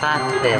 Pase,